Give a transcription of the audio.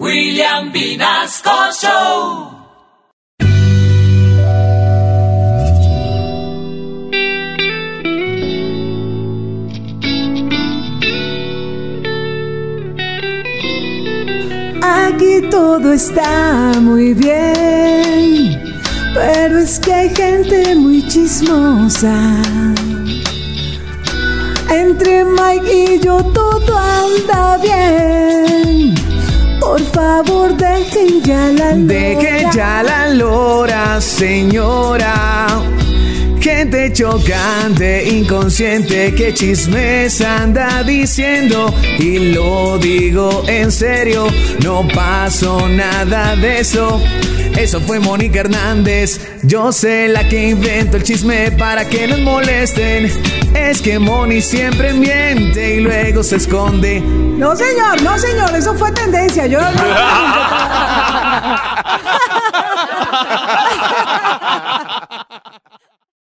William Vinasco Show. Aquí todo está muy bien, pero es que hay gente muy chismosa. Entre Mike y yo todo anda ya la lora. Deje ya la lora, señora. Gente chocante, inconsciente, que chismes anda diciendo. Y lo digo en serio, no pasó nada de eso. Eso fue Mónica Hernández. Yo sé la que invento el chisme para que nos molesten. Es que Moni siempre miente y luego se esconde. No, señor, no, señor, eso fue tendencia. Yo no.